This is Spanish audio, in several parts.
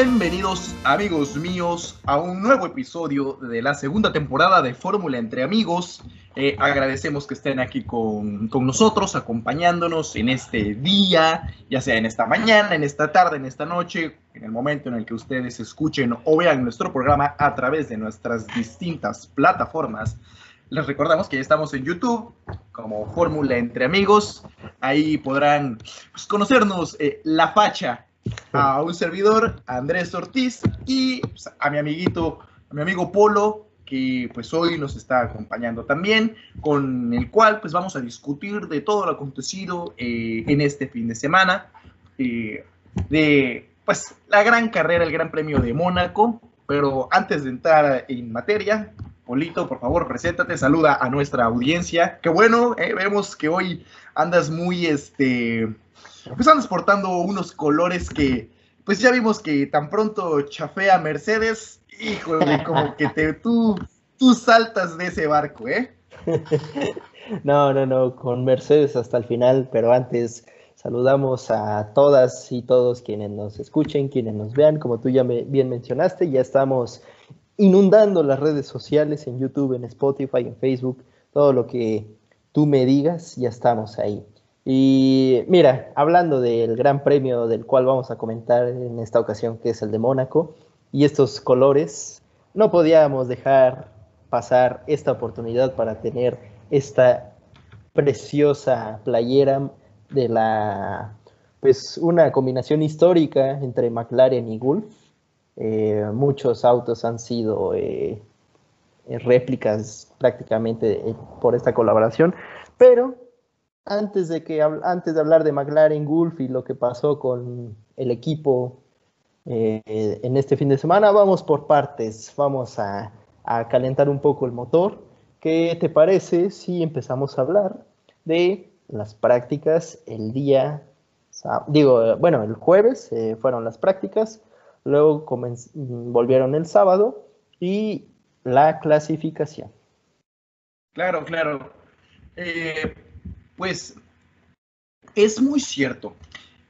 Bienvenidos amigos míos a un nuevo episodio de la segunda temporada de Fórmula entre amigos. Eh, agradecemos que estén aquí con, con, nosotros, acompañándonos en este día, ya sea en esta mañana, en esta tarde, en esta noche, en el momento en el que ustedes escuchen o vean nuestro programa a través de nuestras distintas plataformas. Les recordamos que ya estamos en YouTube como Fórmula entre amigos. Ahí podrán pues, conocernos eh, la facha a un servidor, Andrés Ortiz, y pues, a mi amiguito, a mi amigo Polo, que pues hoy nos está acompañando también, con el cual pues vamos a discutir de todo lo acontecido eh, en este fin de semana, eh, de pues la gran carrera, el Gran Premio de Mónaco, pero antes de entrar en materia, Polito, por favor, preséntate, saluda a nuestra audiencia. Qué bueno, eh, vemos que hoy andas muy, este, pues andas portando unos colores que, pues ya vimos que tan pronto chafea Mercedes, híjole, como que te, tú, tú saltas de ese barco, ¿eh? No, no, no, con Mercedes hasta el final, pero antes saludamos a todas y todos quienes nos escuchen, quienes nos vean, como tú ya me, bien mencionaste, ya estamos inundando las redes sociales en YouTube, en Spotify, en Facebook, todo lo que tú me digas, ya estamos ahí. Y mira, hablando del gran premio del cual vamos a comentar en esta ocasión, que es el de Mónaco, y estos colores, no podíamos dejar pasar esta oportunidad para tener esta preciosa playera de la, pues una combinación histórica entre McLaren y Gulf. Eh, muchos autos han sido eh, réplicas prácticamente por esta colaboración, pero antes de, que, antes de hablar de McLaren Gulf y lo que pasó con el equipo eh, en este fin de semana, vamos por partes, vamos a, calentar un poco el motor. ¿Qué te parece si empezamos a hablar de las prácticas el día, digo, bueno, el jueves eh, fueron las prácticas, luego volvieron el sábado y la clasificación. Claro, claro. Eh, pues es muy cierto.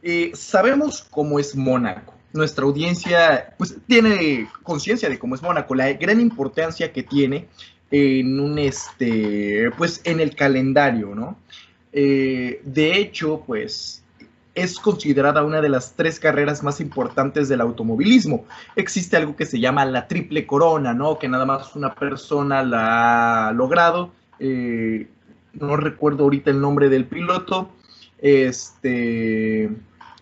Eh, sabemos cómo es Mónaco. Nuestra audiencia pues, tiene conciencia de cómo es Mónaco, la gran importancia que tiene en un este pues en el calendario, ¿no? Eh, de hecho, pues es considerada una de las tres carreras más importantes del automovilismo. Existe algo que se llama la triple corona, ¿no? Que nada más una persona la ha logrado. Eh, no recuerdo ahorita el nombre del piloto, este,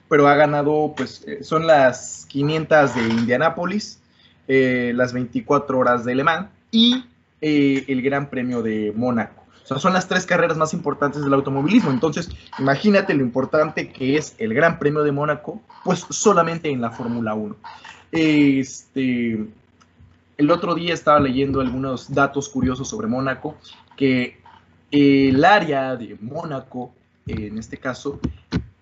pero ha ganado, pues eh, son las 500 de Indianápolis, eh, las 24 horas de Le Mans y el Gran Premio de Mónaco. O sea, son las tres carreras más importantes del automovilismo. Entonces, imagínate lo importante que es el Gran Premio de Mónaco, pues solamente en la Fórmula 1. Este, el otro día estaba leyendo algunos datos curiosos sobre Mónaco, que el área de Mónaco, en este caso,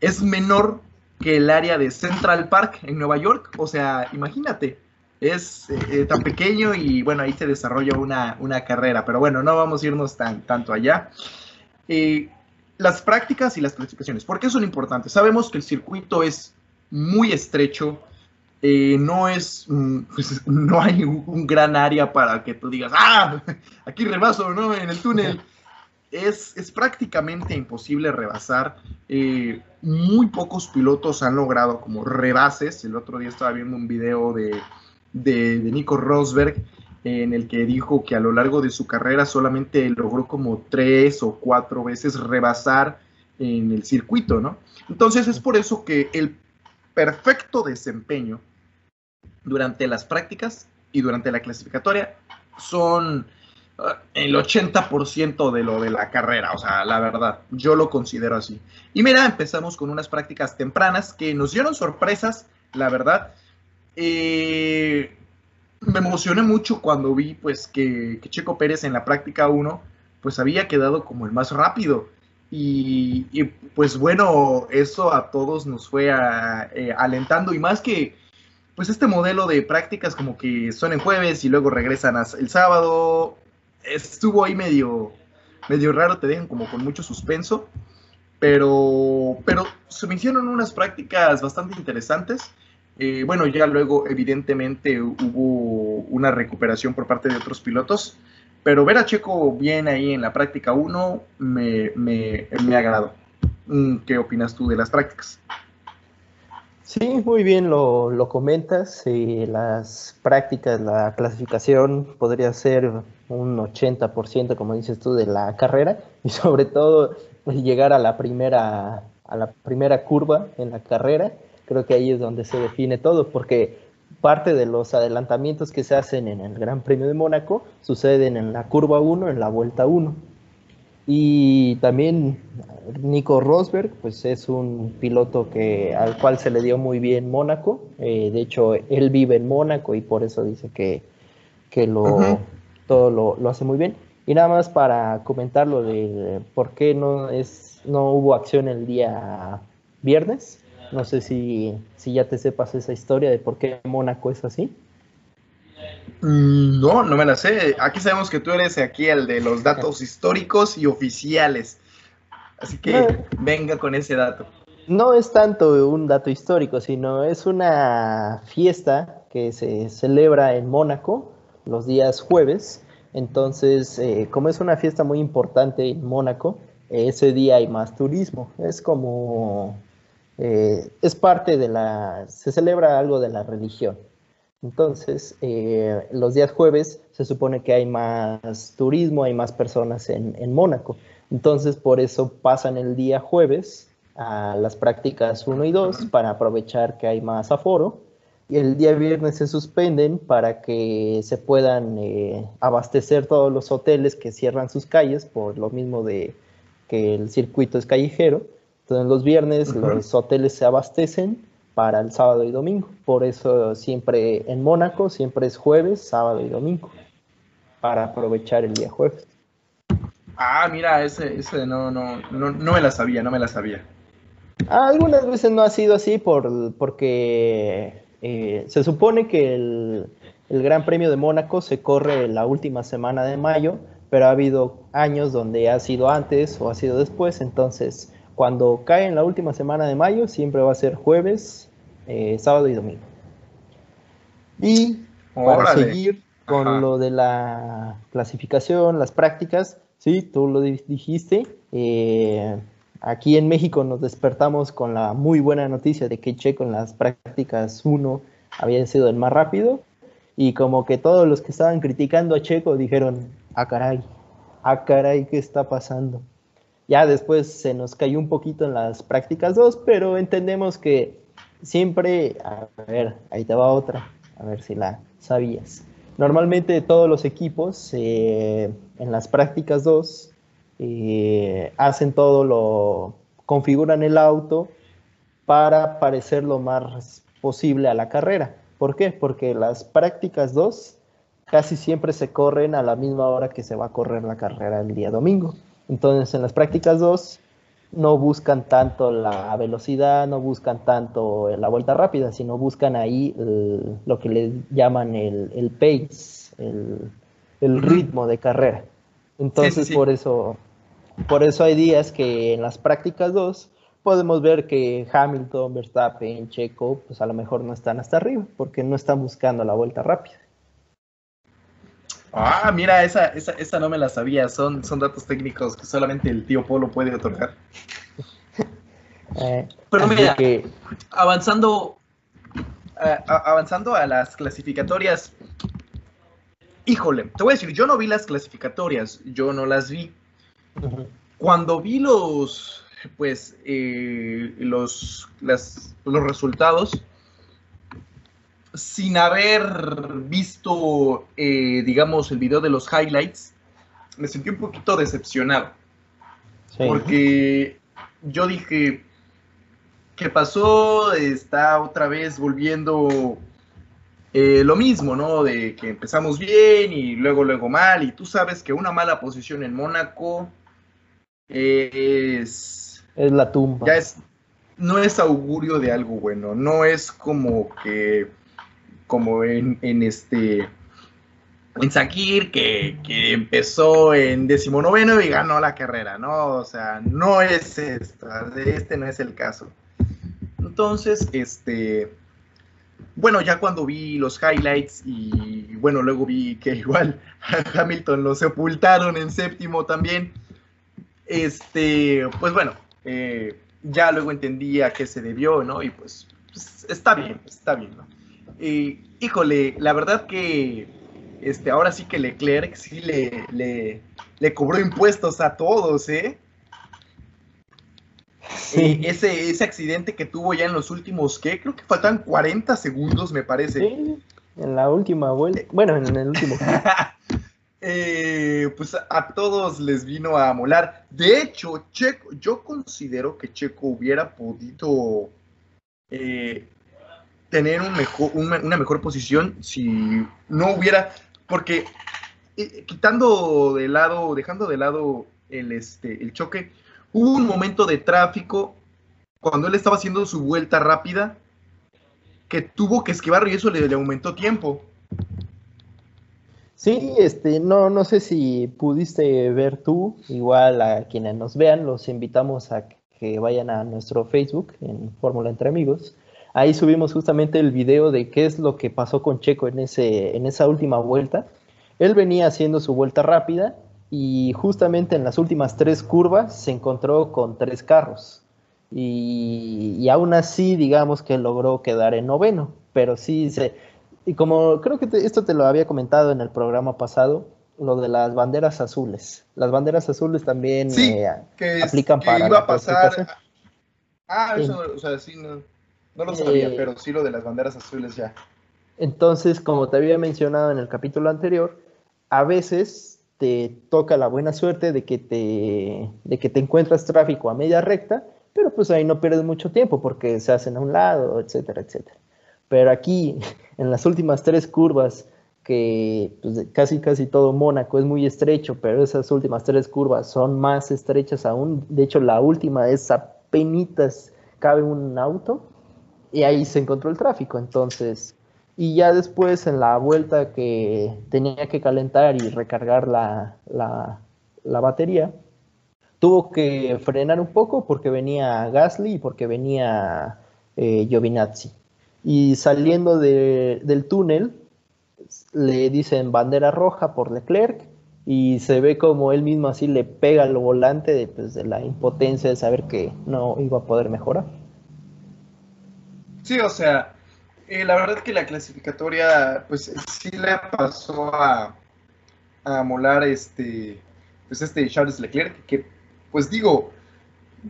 es menor que el área de Central Park en Nueva York. O sea, imagínate, es eh, tan pequeño y bueno, ahí se desarrolla una, carrera. Pero bueno, no vamos a irnos tan, tanto allá. Eh, las prácticas y las clasificaciones, ¿por qué son importantes? Sabemos que el circuito es muy estrecho, eh, no es, mm, pues, no hay un, gran área para que tú digas, ah, aquí rebaso, ¿no? En el túnel es, prácticamente imposible rebasar. Eh, muy pocos pilotos han logrado como rebases. El otro día estaba viendo un video de, Nico Rosberg en el que dijo que a lo largo de su carrera solamente logró como tres o cuatro veces rebasar en el circuito, ¿no? Entonces es por eso que el perfecto desempeño durante las prácticas y durante la clasificatoria son el 80% de lo de la carrera, o sea, la verdad, yo lo considero así. Y mira, empezamos con unas prácticas tempranas que nos dieron sorpresas, la verdad. Eh, me emocioné mucho cuando vi pues que, Checo Pérez en la práctica 1 pues había quedado como el más rápido. Y, pues bueno, eso a todos nos fue eh, alentando y más que pues este modelo de prácticas como que son en jueves y luego regresan el sábado, estuvo ahí medio, medio raro, te dejan como con mucho suspenso, pero, pero se me unas prácticas bastante interesantes. Eh, bueno, ya luego evidentemente hubo una recuperación por parte de otros pilotos, pero ver a Checo bien ahí en la práctica 1 me, me, me agradó. Mm, ¿Qué opinas tú de las prácticas? Sí, muy bien lo, lo comentas. Las prácticas, la clasificación podría ser un 80%, como dices tú, de la carrera y sobre todo llegar a la primera a la primera curva en la carrera. Creo que ahí es donde se define todo, porque parte de los adelantamientos que se hacen en el Gran Premio de Mónaco suceden en la curva 1, en la vuelta 1. Y también Nico Rosberg, pues es un piloto que, al cual se le dio muy bien Mónaco. Eh, de hecho, él vive en Mónaco y por eso dice que, que lo, todo lo, lo, hace muy bien. Y nada más para comentar lo de por qué no, es, no hubo acción el día viernes. No sé si, si ya te sepas esa historia de por qué Mónaco es así. Mm, no, no me la sé. Aquí sabemos que tú eres aquí el de los datos históricos y oficiales. Así que venga con ese dato. No es tanto un dato histórico, sino es una fiesta que se celebra en Mónaco los días jueves. Entonces, eh, como es una fiesta muy importante en Mónaco, ese día hay más turismo. Es como, eh, es parte de la, se celebra algo de la religión. Entonces, eh, los días jueves se supone que hay más turismo, hay más personas en, Mónaco. Entonces, por eso pasan el día jueves a las prácticas 1 y 2 para aprovechar que hay más aforo. Y el día viernes se suspenden para que se puedan eh, abastecer todos los hoteles que cierran sus calles por lo mismo de que el circuito es callejero. Entonces los viernes los hoteles se abastecen para el sábado y domingo. Por eso siempre en Mónaco, siempre es jueves, sábado y domingo, para aprovechar el día jueves. Ah, mira, ese, ese no, no, no, no me la sabía, no me la sabía. Ah, algunas veces no ha sido así por, porque eh, se supone que el, el Gran Premio de Mónaco se corre la última semana de mayo, pero ha habido años donde ha sido antes o ha sido después, entonces cuando cae en la última semana de mayo, siempre va a ser jueves, eh, sábado y domingo. Y para seguir con lo de la clasificación, las prácticas, sí, tú lo dijiste. Eh, aquí en México nos despertamos con la muy buena noticia de que Checo en las prácticas 1 había sido el más rápido. Y como que todos los que estaban criticando a Checo dijeron, ah caray, ah caray, ¿qué está pasando? Ya después se nos cayó un poquito en las prácticas 2, pero entendemos que siempre, a ver, ahí te va otra, a ver si la sabías. Normalmente todos los equipos eh, en las prácticas 2 eh, hacen todo lo, configuran el auto para parecer lo más posible a la carrera. ¿Por qué? Porque las prácticas 2 casi siempre se corren a la misma hora que se va a correr la carrera el día domingo. Entonces, en las prácticas 2 no buscan tanto la velocidad, no buscan tanto la vuelta rápida, sino buscan ahí lo que le llaman el, pace, el, ritmo de carrera. Entonces, por eso por eso hay días que en las prácticas 2 podemos ver que Hamilton, Verstappen, Checo, pues a lo mejor no están hasta arriba, porque no están buscando la vuelta rápida. Ah, mira, esa, esa, no me la sabía. Son, son datos técnicos que solamente el tío Polo puede otorgar. Eh, Pero mira, avanzando, avanzando a las clasificatorias. Híjole, te voy a decir, yo no vi las clasificatorias, yo no las vi. Cuando vi los, pues, eh, los, los resultados, sin haber visto, eh, digamos, el video de los highlights, me sentí un poquito decepcionado. Porque yo dije, ¿qué pasó? Está otra vez volviendo eh, lo mismo, ¿no? De que empezamos bien y luego, luego mal. Y tú sabes que una mala posición en Mónaco es... Es la tumba. Ya es, no es augurio de algo bueno. No es como que como en, este en Sakir, que, empezó en decimonoveno y ganó la carrera, ¿no? O sea, no es esto, este no es el caso. Entonces, este, bueno, ya cuando vi los highlights y bueno, luego vi que igual Hamilton lo sepultaron en séptimo también, este, pues bueno, eh, ya luego entendí a qué se debió, ¿no? Y pues, pues está bien, está bien, ¿no? Y, híjole, la verdad que este, ahora sí que Leclerc sí le, le, le cobró impuestos a todos, ¿eh? Sí. ese, ese accidente que tuvo ya en los últimos, ¿qué? Creo que faltan 40 segundos, me parece. Sí, en la última vuelta. Bueno, en el último. eh, pues a todos les vino a molar. De hecho, Checo, yo considero que Checo hubiera podido eh, tener un mejor, una, mejor posición si no hubiera, porque eh, quitando de lado, dejando de lado el, este, el choque, hubo un momento de tráfico cuando él estaba haciendo su vuelta rápida que tuvo que esquivar y eso le, aumentó tiempo. Sí, este, no, no sé si pudiste ver tú, igual a quienes nos vean, los invitamos a que vayan a nuestro Facebook en Fórmula Entre Amigos. Ahí subimos justamente el video de qué es lo que pasó con Checo en, ese, en esa última vuelta. Él venía haciendo su vuelta rápida y justamente en las últimas tres curvas se encontró con tres carros. Y, y aún así, digamos que logró quedar en noveno, pero sí se... Y como creo que esto te lo había comentado en el programa pasado, lo de las banderas azules. Las banderas azules también eh, aplican para... Iba a pasar... Ah, eso, o sea, sí, no, no lo sabía, eh, pero sí lo de las banderas azules ya. Entonces, como te había mencionado en el capítulo anterior, a veces te toca la buena suerte de que te, de que te encuentras tráfico a media recta, pero pues ahí no pierdes mucho tiempo porque se hacen a un lado, etcétera, etcétera. Pero aquí, en las últimas tres curvas, que pues, casi casi todo Mónaco es muy estrecho, pero esas últimas tres curvas son más estrechas aún. De hecho, la última es apenas cabe un auto y ahí se encontró el tráfico. Entonces, y ya después en la vuelta que tenía que calentar y recargar la, batería, tuvo que frenar un poco porque venía Gasly y porque venía eh, Giovinazzi. Y saliendo del túnel, le dicen bandera roja por Leclerc y se ve como él mismo así le pega al volante de, pues, de la impotencia de saber que no iba a poder mejorar. Sí, o sea, eh, la verdad que la clasificatoria, pues sí le pasó a, a molar este, pues este Charles Leclerc, que pues digo,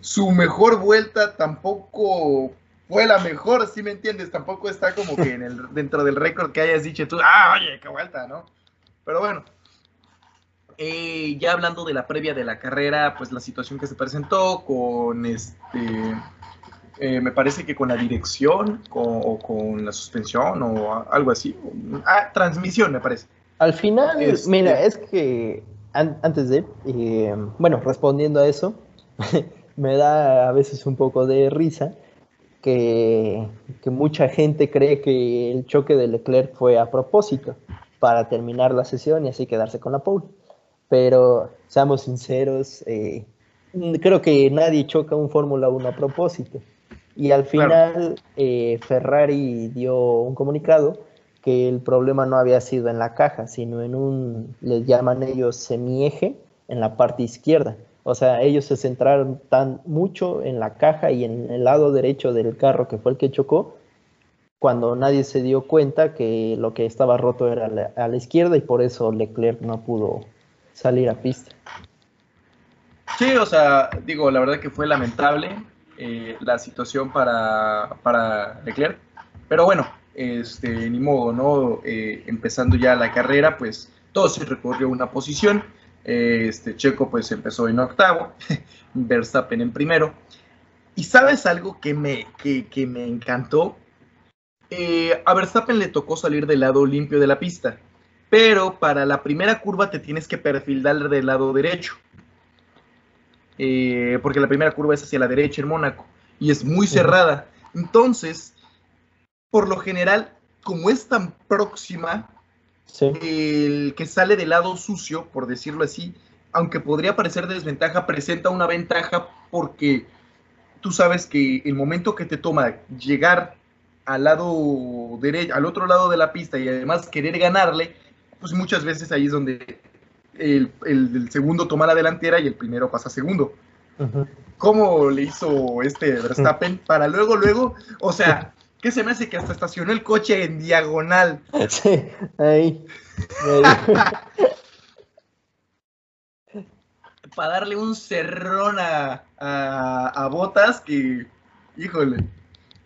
su mejor vuelta tampoco fue la mejor, si me entiendes, tampoco está como que en el, dentro del récord que hayas dicho tú, ah, oye, qué vuelta, ¿no? Pero bueno, eh, ya hablando de la previa de la carrera, pues la situación que se presentó con este eh, me parece que con la dirección o con la suspensión o algo así. Ah, transmisión, me parece. Al final, este, mira, es que antes de, eh, bueno, respondiendo a eso, me da a veces un poco de risa que, que, mucha gente cree que el choque de Leclerc fue a propósito para terminar la sesión y así quedarse con la pole. Pero seamos sinceros, eh, creo que nadie choca un Fórmula 1 a propósito. Y al final eh, Ferrari dio un comunicado que el problema no había sido en la caja, sino en un, les llaman ellos semieje, en la parte izquierda. O sea, ellos se centraron tan mucho en la caja y en el lado derecho del carro que fue el que chocó, cuando nadie se dio cuenta que lo que estaba roto era a la izquierda y por eso Leclerc no pudo salir a pista. Sí, o sea, digo, la verdad que fue lamentable. Eh, la situación para, para, Leclerc. Pero bueno, este, ni modo, ¿no? Eh, empezando ya la carrera, pues todo se recorrió una posición. este, Checo pues empezó en octavo, Verstappen en primero. Y sabes algo que me, que, me encantó? Eh, a Verstappen le tocó salir del lado limpio de la pista, pero para la primera curva te tienes que perfilar del lado derecho. Eh, porque la primera curva es hacia la derecha en Mónaco y es muy cerrada. Entonces, por lo general, como es tan próxima, el que sale del lado sucio, por decirlo así, aunque podría parecer desventaja, presenta una ventaja porque tú sabes que el momento que te toma llegar al lado derecho, al otro lado de la pista y además querer ganarle, pues muchas veces ahí es donde el, segundo toma la delantera y el primero pasa segundo. ¿Cómo le hizo este Verstappen para luego, luego, o sea, ¿qué se me hace que hasta estacionó el coche en diagonal? Sí, ahí. para darle un cerrón a, a, Botas que, híjole.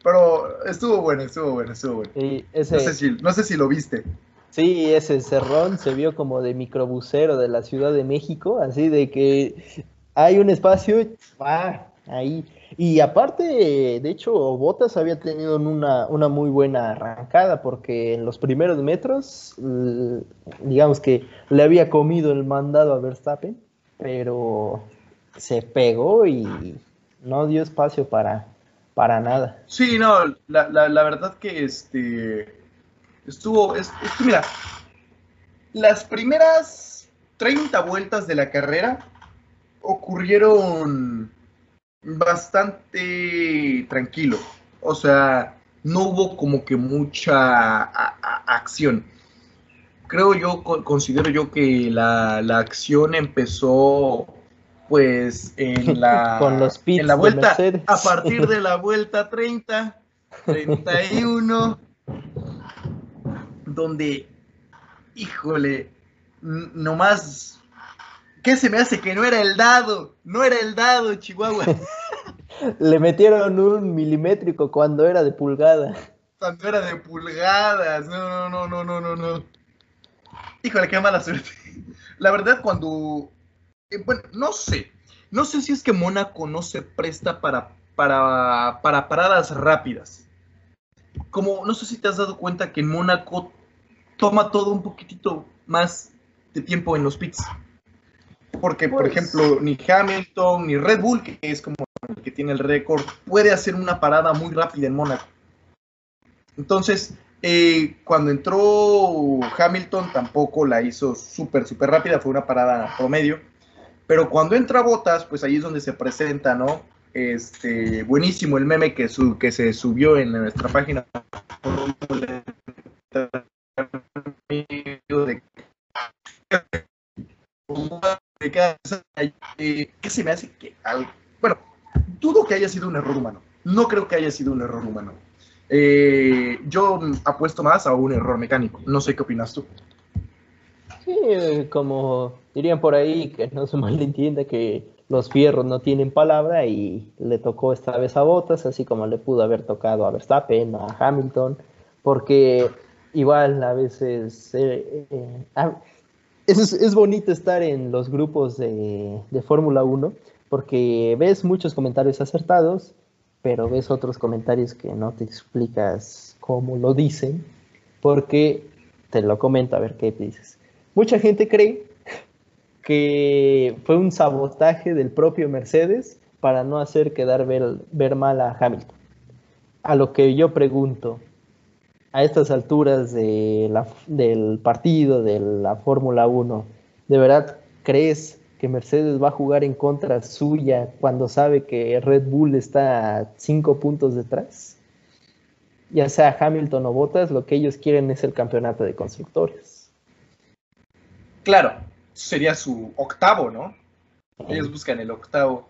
Pero estuvo bueno, estuvo bueno, estuvo bueno. no, sé si, no sé si lo viste. Sí, ese cerrón se vio como de microbusero de la Ciudad de México, así de que hay un espacio, ah, ahí. Y aparte, de hecho, Botas había tenido una, una muy buena arrancada porque en los primeros metros, digamos que le había comido el mandado a Verstappen pero se pegó y no dio espacio para, para nada. Sí, no, la, la, verdad que este estuvo, es, que mira, las primeras 30 vueltas de la carrera ocurrieron bastante tranquilo, o sea, no hubo como que mucha acción. Creo yo, considero yo que la, acción empezó pues en la, Con los en la vuelta, a partir de la vuelta 30, 31, donde, híjole, nomás, ¿qué se me hace que no era el dado? No era el dado, Chihuahua. Le metieron un milimétrico cuando era de pulgada. Cuando era de pulgadas, no, no, no, no, no, no. Híjole, qué mala suerte. La verdad, cuando. Eh, bueno, no sé. No sé si es que Mónaco no se presta para, para, para paradas rápidas. Como, no sé si te has dado cuenta que en Mónaco toma todo un poquitito más de tiempo en los pits. Porque, por pues ejemplo, ni Hamilton ni Red Bull, que es como el que tiene el récord, puede hacer una parada muy rápida en Mónaco. Entonces, eh, cuando entró Hamilton tampoco la hizo súper, súper rápida, fue una parada promedio. Pero cuando entra Botas, pues ahí es donde se presenta, ¿no? Este, buenísimo el meme que, que se subió en nuestra página. ¿Qué se me hace que bueno, dudo que haya sido un error humano. No creo que haya sido un error humano eh, yo apuesto más a un error mecánico. No sé qué opinas tú. Sí, como dirían por ahí, que no se malentienda que los fierros no tienen palabra y le tocó esta vez a Bottas, así como le pudo haber tocado a Verstappen, a Hamilton, porque igual a veces eh, eh, es, bonito estar en los grupos de, de Fórmula 1 porque ves muchos comentarios acertados pero ves otros comentarios que no te explicas cómo lo dicen, porque te lo comento a ver qué dices. Mucha gente cree que fue un sabotaje del propio Mercedes para no hacer quedar ver, mal a Hamilton. A lo que yo pregunto, a estas alturas de del partido de la Fórmula 1, ¿de verdad crees que Mercedes va a jugar en contra suya cuando sabe que Red Bull está cinco puntos detrás. Ya sea Hamilton o Bottas, lo que ellos quieren es el campeonato de constructores. Claro, sería su octavo, ¿no? Ellos buscan el octavo.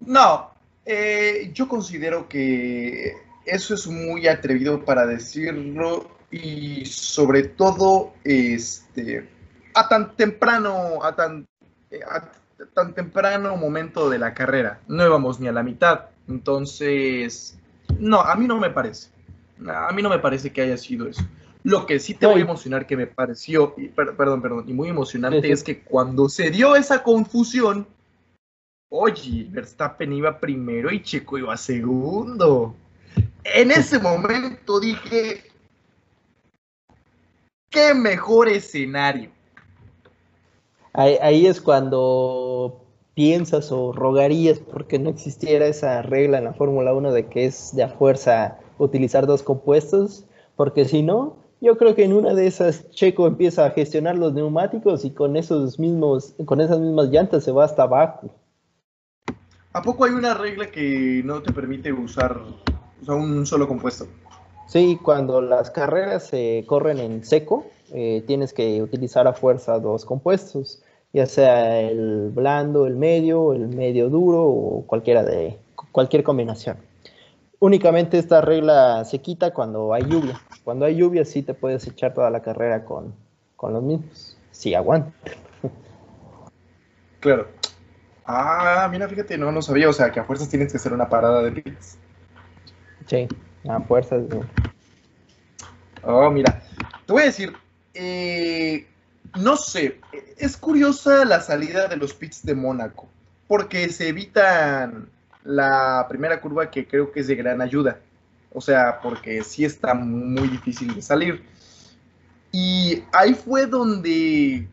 No, eh, yo considero que eso es muy atrevido para decirlo y sobre todo, este, a tan temprano, a tan, eh, tan temprano momento de la carrera. No íbamos ni a la mitad. Entonces, no, a mí no me parece. A mí no me parece que haya sido eso. Lo que sí te voy a emocionar que me pareció, perdón, perdón, y muy emocionante es que cuando se dio esa confusión, oye, Verstappen iba primero y Checo iba segundo. En ese momento dije, qué mejor escenario. Ahí, es cuando piensas o rogarías porque no existiera esa regla en la Fórmula 1 de que es de a fuerza utilizar dos compuestos, porque si no, yo creo que en una de esas Checo empieza a gestionar los neumáticos y con esos mismos, con esas mismas llantas se va hasta abajo. ¿A poco hay una regla que no te permite usar o sea, un solo compuesto. Sí, cuando las carreras se corren en seco, eh, tienes que utilizar a fuerza dos compuestos, ya sea el blando, el medio, el medio duro o cualquiera de cualquier combinación. Únicamente esta regla se quita cuando hay lluvia. Cuando hay lluvia sí te puedes echar toda la carrera con, con los mismos, si aguanta. Claro. Ah, mira, fíjate, no lo sabía, o sea, que a fuerzas tienes que hacer una parada de pits. Sí, a fuerzas. Oh, mira, te voy a decir, eh, no sé, es curiosa la salida de los pits de Mónaco, porque se evitan la primera curva que creo que es de gran ayuda. O sea, porque sí está muy difícil de salir. Y ahí fue donde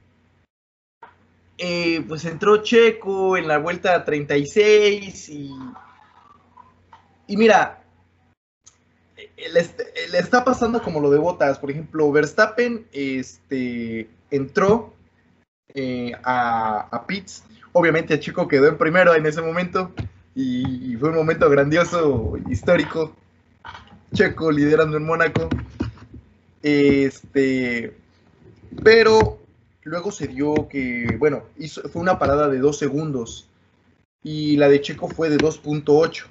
eh, pues entró Checo en la vuelta 36 y, y mira, le, está pasando como lo de Botas. Por ejemplo, Verstappen este, entró eh, a, a Pitts. Obviamente Checo quedó en primero en ese momento y, fue un momento grandioso, histórico. Checo liderando en Mónaco. Este, pero luego se dio que, bueno, hizo, fue una parada de dos segundos y la de Checo fue de 2.8.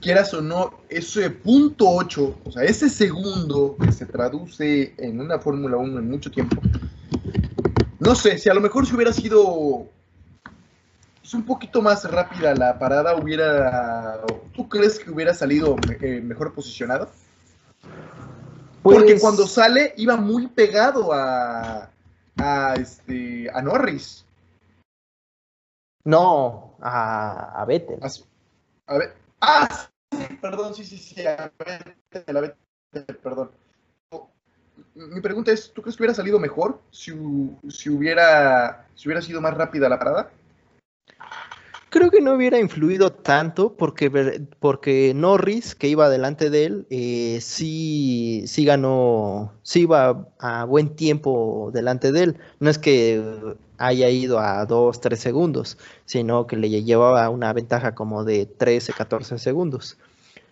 Quieras o no, ese punto 8, o sea, ese segundo que se traduce en una Fórmula 1 en mucho tiempo, no sé, si a lo mejor si hubiera sido es un poquito más rápida la parada, hubiera. ¿Tú crees que hubiera salido eh, mejor posicionado? Porque pues cuando sale iba muy pegado a, a, este, a Norris. No, a, a Vettel. A, ver, ah, sí, perdón, sí, sí, sí, a Vettel, a Vettel, perdón. Mi pregunta es, ¿tú crees que hubiera salido mejor si, si, hubiera, si hubiera sido más rápida la parada? Creo que no hubiera influido tanto porque, porque Norris, que iba delante de él, eh, sí, sí ganó, sí iba a buen tiempo delante de él. No es que haya ido a 2, 3 segundos, sino que le llevaba una ventaja como de 13, 14 segundos.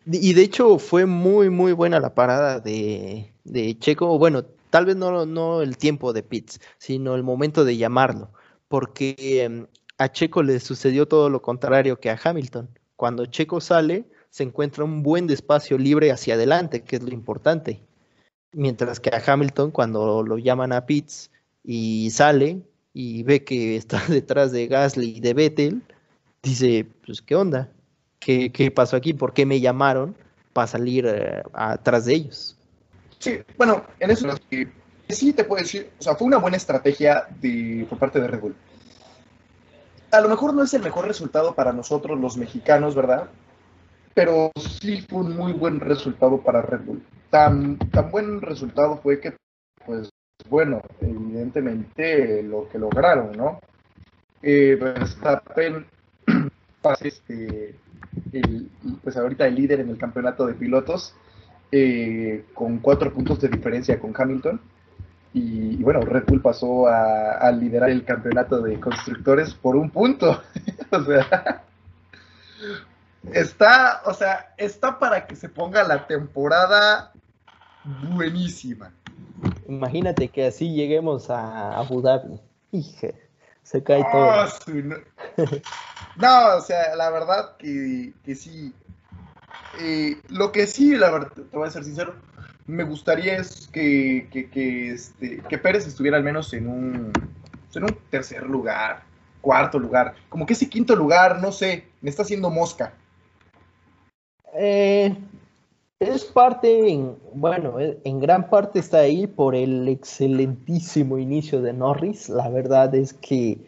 Y de hecho fue muy, muy buena la parada de, de Checo. Bueno, tal vez no, no el tiempo de Pitts, sino el momento de llamarlo. Porque em, a Checo le sucedió todo lo contrario que a Hamilton. Cuando Checo sale, se encuentra un buen espacio libre hacia adelante, que es lo importante. Mientras que a Hamilton, cuando lo llaman a Pitts y sale y ve que está detrás de Gasly y de Vettel, dice, pues, ¿qué onda? ¿Qué, pasó aquí? ¿Por qué me llamaron para salir eh, atrás de ellos? Sí, bueno, en eso sí te puedo decir, o sea, fue una buena estrategia de, por parte de Red Bull a lo mejor no es el mejor resultado para nosotros los mexicanos, ¿verdad? Pero sí fue un muy buen resultado para Red Bull. Tan, tan buen resultado fue que, pues, bueno, evidentemente lo que lograron, ¿no? Eh, Verstappen este, pues ahorita el líder en el campeonato de pilotos, eh, con cuatro puntos de diferencia con Hamilton y, bueno, Red Bull pasó a, liderar el campeonato de constructores por un punto. o sea, está, o sea, está para que se ponga la temporada buenísima. Imagínate que así lleguemos a Abu Dhabi. Hije, se cae todo. Ah, no. o sea, la verdad que, sí. Eh, lo que sí, la verdad, te voy a ser sincero, me gustaría es que, que, este, que Pérez estuviera al menos en un, en un tercer lugar, cuarto lugar. Como que ese quinto lugar, no sé, me está haciendo mosca. Eh, es parte, en, bueno, eh, en gran parte está ahí por el excelentísimo inicio de Norris. La verdad es que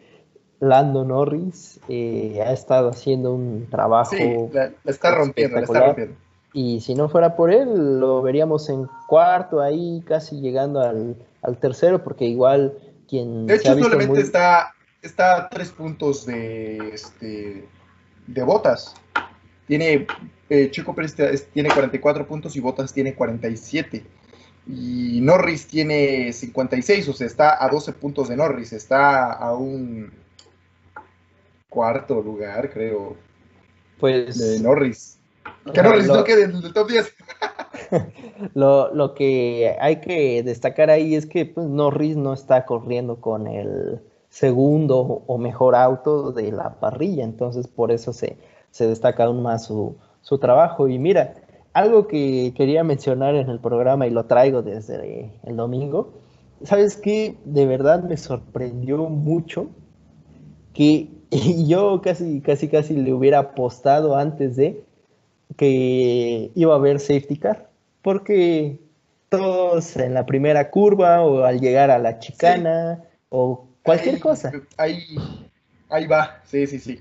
Lando Norris eh, ha estado haciendo un trabajo. Sí, está rompiendo, la está rompiendo. Y si no fuera por él, lo veríamos en cuarto, ahí casi llegando al, tercero, porque igual quien... De hecho, solamente está, está a tres puntos de, este, de botas. Tiene, eh, Chico Pérez tiene 44 puntos y Botas tiene 47. Y Norris tiene 56, o sea, está a 12 puntos de Norris, está a un cuarto lugar, creo. Pues de Norris Que no les toque del, top 10. lo, lo, que hay que destacar ahí es que pues, Norris no está corriendo con el segundo o mejor auto de la parrilla, entonces por eso se, se destaca aún más su, su trabajo. Y mira, algo que quería mencionar en el programa y lo traigo desde el domingo, ¿sabes qué? De verdad me sorprendió mucho que yo casi, casi, casi le hubiera apostado antes de que iba a haber safety car, porque todos en la primera curva o al llegar a la chicana o cualquier cosa. Ahí, ahí va, sí, sí, sí.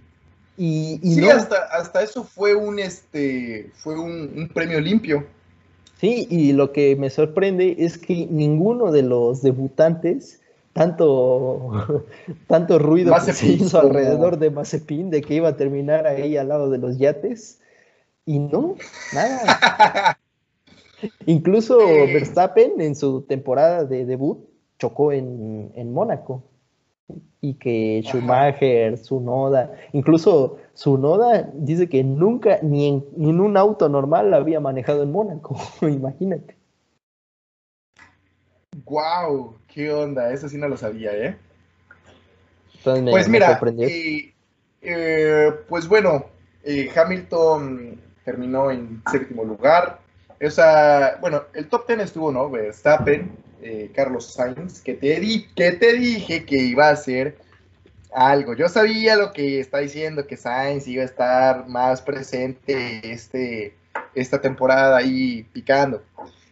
Y, sí, hasta, hasta eso fue un, este, fue un, premio limpio. Sí, y lo que me sorprende es que ninguno de los debutantes, tanto, tanto ruido que se hizo alrededor de Mazepin, de que iba a terminar ahí al lado de los yates, y no, nada. Incluso Verstappen en su temporada de debut chocó en, en Mónaco y que Schumacher, Noda, incluso Noda dice que nunca ni en, un auto normal había manejado en Mónaco, imagínate. Wow, qué onda, eso sí no lo sabía, ¿eh? pues mira, eh, eh, pues bueno, eh, Hamilton terminó en séptimo lugar. O sea, bueno, el top ten estuvo, ¿no? Verstappen, eh, Carlos Sainz, que te, di, que te dije que iba a ser algo. Yo sabía lo que está diciendo, que Sainz iba a estar más presente este, esta temporada ahí picando.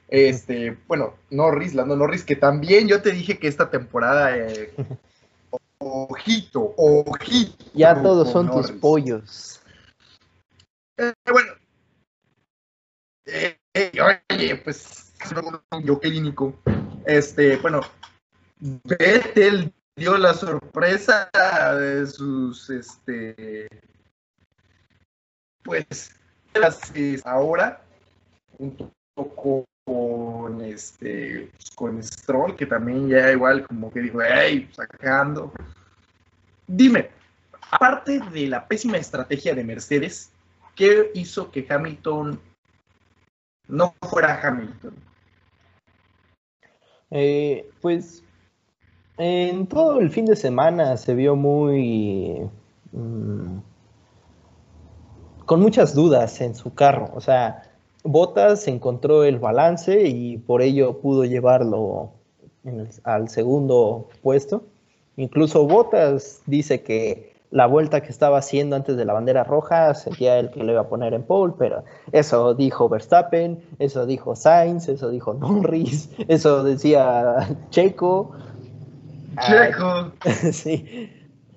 Este, bueno, Norris, Lando Norris, que también yo te dije que esta temporada, eh, ojito, ojito. Ya todos son tus pollos. Eh, bueno, oye, pues, yo clínico. Este, bueno, Vettel dio la sorpresa de sus, este, pues, ahora, un poco con este con Stroll, que también ya igual como que dijo, hey, sacando. Dime, aparte de la pésima estrategia de Mercedes, ¿qué hizo que Hamilton no fuera Hamilton? Eh, pues en todo el fin de semana se vio muy... Mm, con muchas dudas en su carro. O sea, Bottas encontró el balance y por ello pudo llevarlo al segundo puesto. Incluso Bottas dice que la vuelta que estaba haciendo antes de la bandera roja sería el que le iba a poner en pole, pero eso dijo Verstappen, eso dijo Sainz, eso dijo Norris, eso decía Checo. Checo. sí.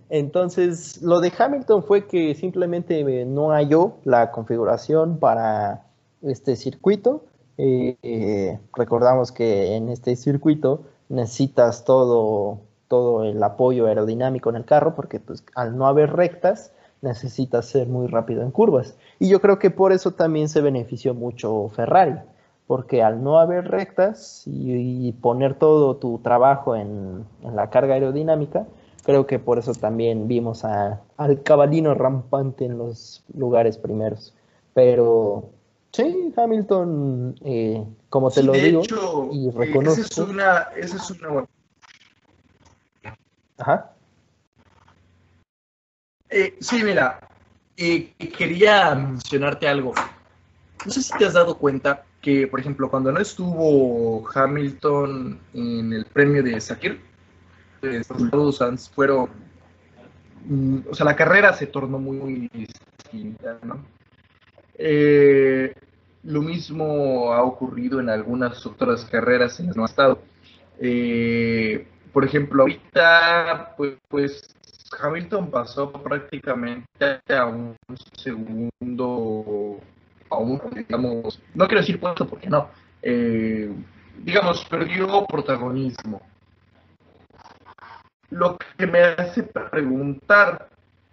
Entonces, lo de Hamilton fue que simplemente no halló la configuración para este circuito. Eh, eh, recordamos que en este circuito necesitas todo todo el apoyo aerodinámico en el carro, porque pues, al no haber rectas necesitas ser muy rápido en curvas. Y yo creo que por eso también se benefició mucho Ferrari, porque al no haber rectas y, poner todo tu trabajo en, la carga aerodinámica, creo que por eso también vimos al cabalino rampante en los lugares primeros. Pero sí, Hamilton, eh, como te lo digo, y reconozco. Esa es una, esa es una Ajá. Eh, sí, mira, eh, quería mencionarte algo. No sé si te has dado cuenta que, por ejemplo, cuando no estuvo Hamilton en el premio de Sakir, los resultados fueron. Mm, o sea, la carrera se tornó muy, distinta, ¿no? Eh, lo mismo ha ocurrido en algunas otras carreras en las que no ha estado. Eh, por ejemplo, ahorita, pues, pues, Hamilton pasó prácticamente a un segundo, a un, digamos, no quiero decir puesto porque no, eh, digamos, perdió protagonismo. Lo que me hace preguntar,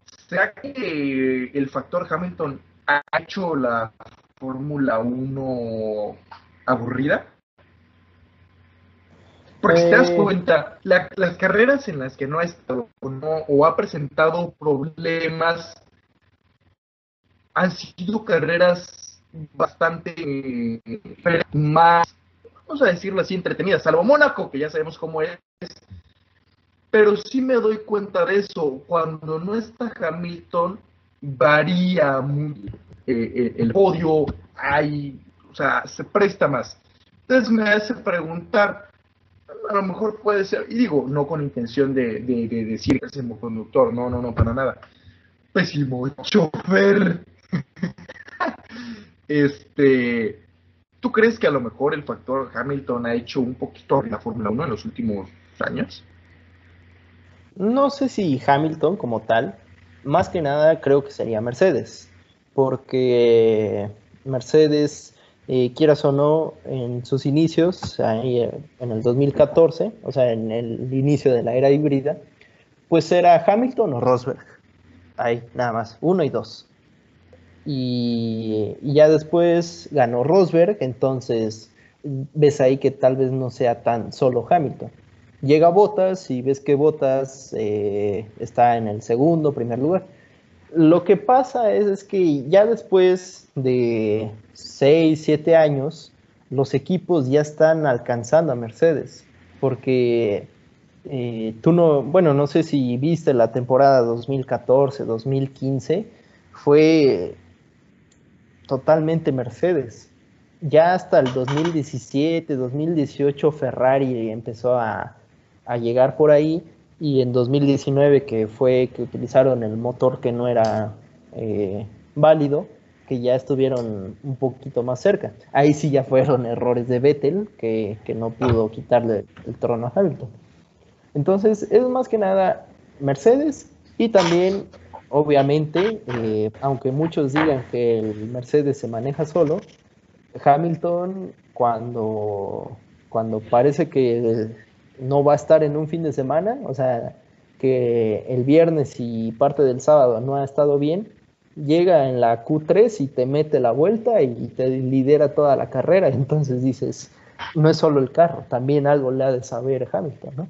¿será que el factor Hamilton ha hecho la Fórmula 1 aburrida? Porque si te das eh, cuenta, las carreras en las que no ha estado o ha presentado problemas han sido carreras bastante más, vamos a decirlo así, entretenida, salvo Mónaco, que ya sabemos cómo es. Pero sí me doy cuenta de eso. Cuando no está Hamilton, varía muy, eh, eh, el podio, hay, o sea, se presta más. Entonces me hace preguntar, a lo mejor puede ser, y digo, no con intención de, de, de decir pésimo conductor, no, no, no, para nada. Pésimo chofer. este, ¿tú crees que a lo mejor el factor Hamilton ha hecho un poquito en la Fórmula 1 en los últimos años? No sé si Hamilton como tal, más que nada creo que sería Mercedes, porque Mercedes eh, quieras o no, en sus inicios, ahí en el 2014, o sea, en el inicio de la era híbrida, pues era Hamilton o Rosberg. Ahí, nada más, uno y dos. Y, ya después ganó Rosberg, entonces ves ahí que tal vez no sea tan solo Hamilton. Llega Botas y ves que Botas eh, está en el segundo, primer lugar. Lo que pasa es, que ya después de 6, 7 años, los equipos ya están alcanzando a Mercedes, porque eh, tú no, bueno, no sé si viste la temporada 2014, 2015, fue totalmente Mercedes. Ya hasta el 2017, 2018 Ferrari empezó a llegar por ahí y en 2019 que fue que utilizaron el motor que no era eh, válido, que ya estuvieron un poquito más cerca. Ahí sí ya fueron errores de Vettel, que, no pudo quitarle el trono a Hamilton. Entonces, es más que nada Mercedes y también, obviamente, eh, aunque muchos digan que el Mercedes se maneja solo, Hamilton cuando, cuando parece que no va a estar en un fin de semana, o sea, que el viernes y parte del sábado no ha estado bien, llega en la Q3 y te mete la vuelta y te lidera toda la carrera. Entonces dices, no es solo el carro, también algo le ha de saber Hamilton, ¿no?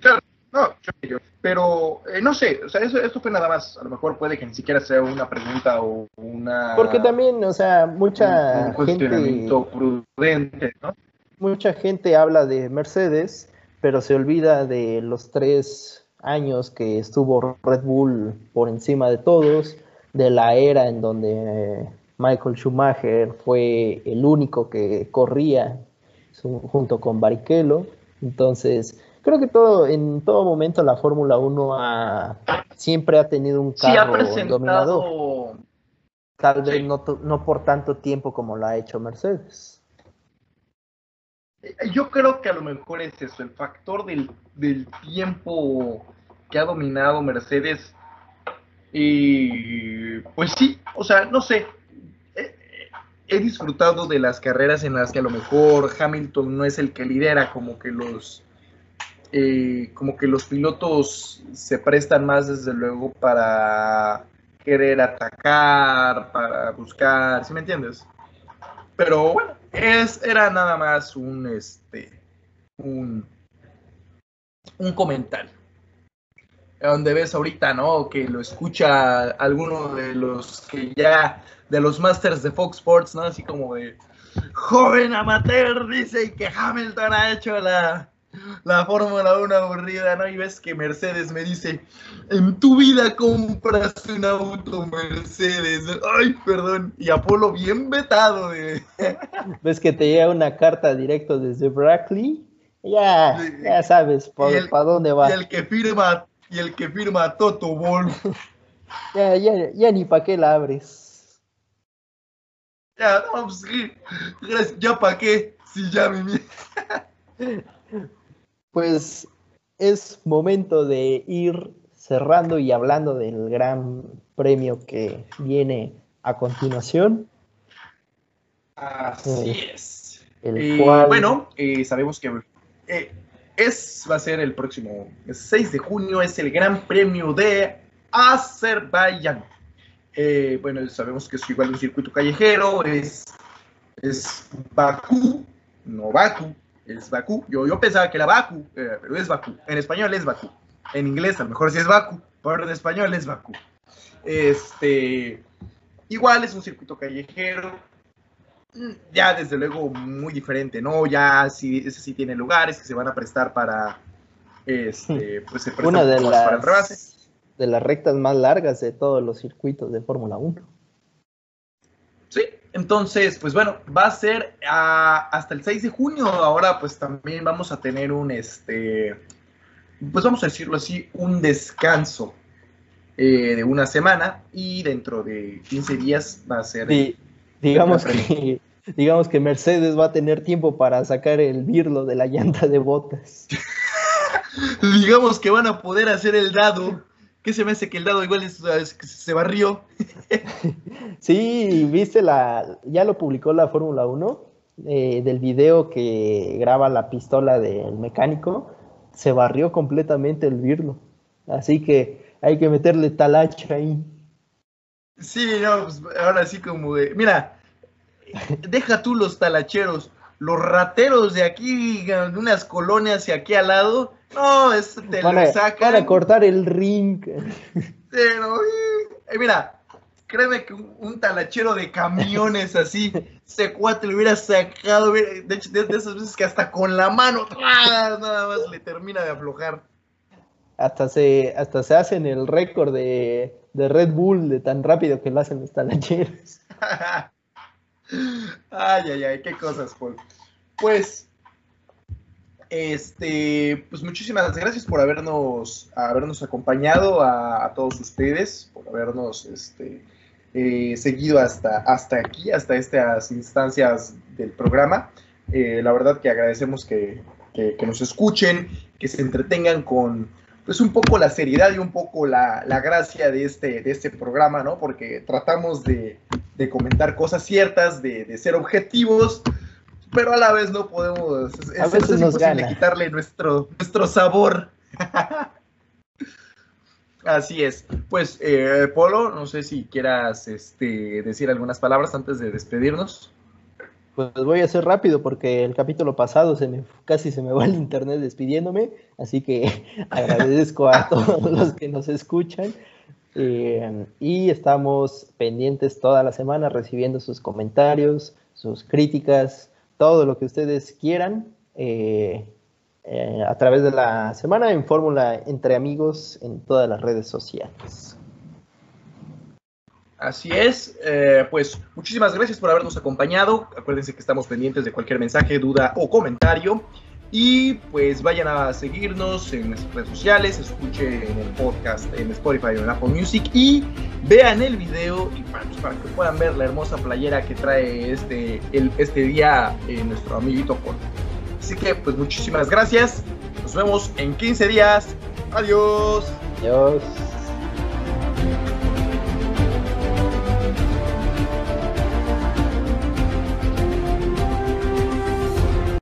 Claro, no, pero eh, no sé, o sea, eso, esto fue nada más, a lo mejor puede que ni siquiera sea una pregunta o una... Porque también, o sea, mucha gente... prudente, ¿no? Mucha gente habla de Mercedes, pero se olvida de los tres años que estuvo Red Bull por encima de todos, de la era en donde Michael Schumacher fue el único que corría junto con Barrichello. Entonces, creo que todo en todo momento la Fórmula 1 siempre ha tenido un carro dominador. Tal vez no, no por tanto tiempo como lo ha hecho Mercedes. Yo creo que a lo mejor es eso, el factor del, del tiempo que ha dominado Mercedes. Y pues sí, o sea, no sé. He, disfrutado de las carreras en las que a lo mejor Hamilton no es el que lidera, como que los eh, como que los pilotos se prestan más desde luego para querer atacar, para buscar, ¿sí me entiendes? Pero bueno, es, era nada más un este un, un comentario donde ves ahorita, ¿no? Que lo escucha alguno de los que ya, de los masters de Fox Sports, ¿no? Así como de, joven amateur, dice que Hamilton ha hecho la, la Fórmula 1 aburrida, ¿no? Y ves que Mercedes me dice, en tu vida compraste un auto Mercedes. Ay, perdón. Y Apolo bien vetado de... ¿Ves que te llega una carta directo desde Brackley? Ya, ya sabes para dónde va. Y el que firma y el que firma Toto Wolf. ya, ya, ya ni para qué la abres. Ya, no, pues ya para qué, si ya mi Pues es momento de ir cerrando y hablando del gran premio que viene a continuación. Así eh, es. El cual... Bueno, eh, sabemos que eh, es, va a ser el próximo 6 de junio, es el Gran Premio de Azerbaiyán. Eh, bueno, sabemos que es igual un circuito callejero, es, es Bakú, no Bakú, es Bakú. Yo, yo pensaba que era Bakú, eh, pero es Bakú. En español es Bakú. En inglés a lo mejor sí es Bakú, pero en español es Bakú. Este, igual es un circuito callejero, mm, ya desde luego muy diferente, ¿no? Ya sí, ese sí tiene lugares que se van a prestar para, este, pues se Una de las, para el rebase. De las rectas más largas de todos los circuitos de Fórmula 1. Sí, entonces, pues bueno, va a ser ah, hasta el 6 de junio. Ahora, pues también vamos a tener un, este, pues vamos a decirlo así, un descanso eh, de una semana y dentro de 15 días va a ser... digamos, que, digamos que Mercedes va a tener tiempo para sacar el birlo de la llanta de botas. digamos que van a poder hacer el dado. ¿Qué se me hace que el dado igual se barrió? sí, viste la, ya lo publicó la Fórmula 1, eh, del video que graba la pistola del mecánico, se barrió completamente el birlo. Así que hay que meterle talacha ahí. Sí, no, pues ahora sí como de, mira, deja tú los talacheros, los rateros de aquí, unas colonias y aquí al lado, no, eso te lo sacan. Para cortar el ring. Pero, eh, mira, créeme que un, talachero de camiones así, ese cuate le hubiera sacado, de hecho, de, esas veces que hasta con la mano, nada más le termina de aflojar hasta se, hasta se hacen el récord de, Red Bull de tan rápido que lo hacen los talacheros. ay, ay, ay, qué cosas, Paul. Pues, este, pues muchísimas gracias por habernos, habernos acompañado a, todos ustedes, por habernos este, eh, seguido hasta, hasta aquí, hasta estas instancias del programa. Eh, la verdad que agradecemos que, que nos escuchen, que se entretengan con, pues un poco la seriedad y un poco la, gracia de este, de este programa, ¿no? Porque tratamos de, comentar cosas ciertas, de, ser objetivos, pero a la vez no podemos, es, a veces nos imposible quitarle nuestro, nuestro sabor. Así es. Pues, eh, Polo, no sé si quieras este, decir algunas palabras antes de despedirnos. Pues voy a ser rápido porque el capítulo pasado se me, casi se me va el internet despidiéndome, así que agradezco a todos los que nos escuchan eh, y estamos pendientes toda la semana recibiendo sus comentarios, sus críticas, todo lo que ustedes quieran eh, eh, a través de la semana en Fórmula Entre Amigos en todas las redes sociales. Así es, eh, pues muchísimas gracias por habernos acompañado. Acuérdense que estamos pendientes de cualquier mensaje, duda o comentario. Y pues vayan a seguirnos en nuestras redes sociales, escuchen el podcast en Spotify o en Apple Music y vean el video y para, pues, que puedan ver la hermosa playera que trae este, este día nuestro amiguito Paul. Así que pues muchísimas gracias. Nos vemos en 15 días. Adiós. Adiós.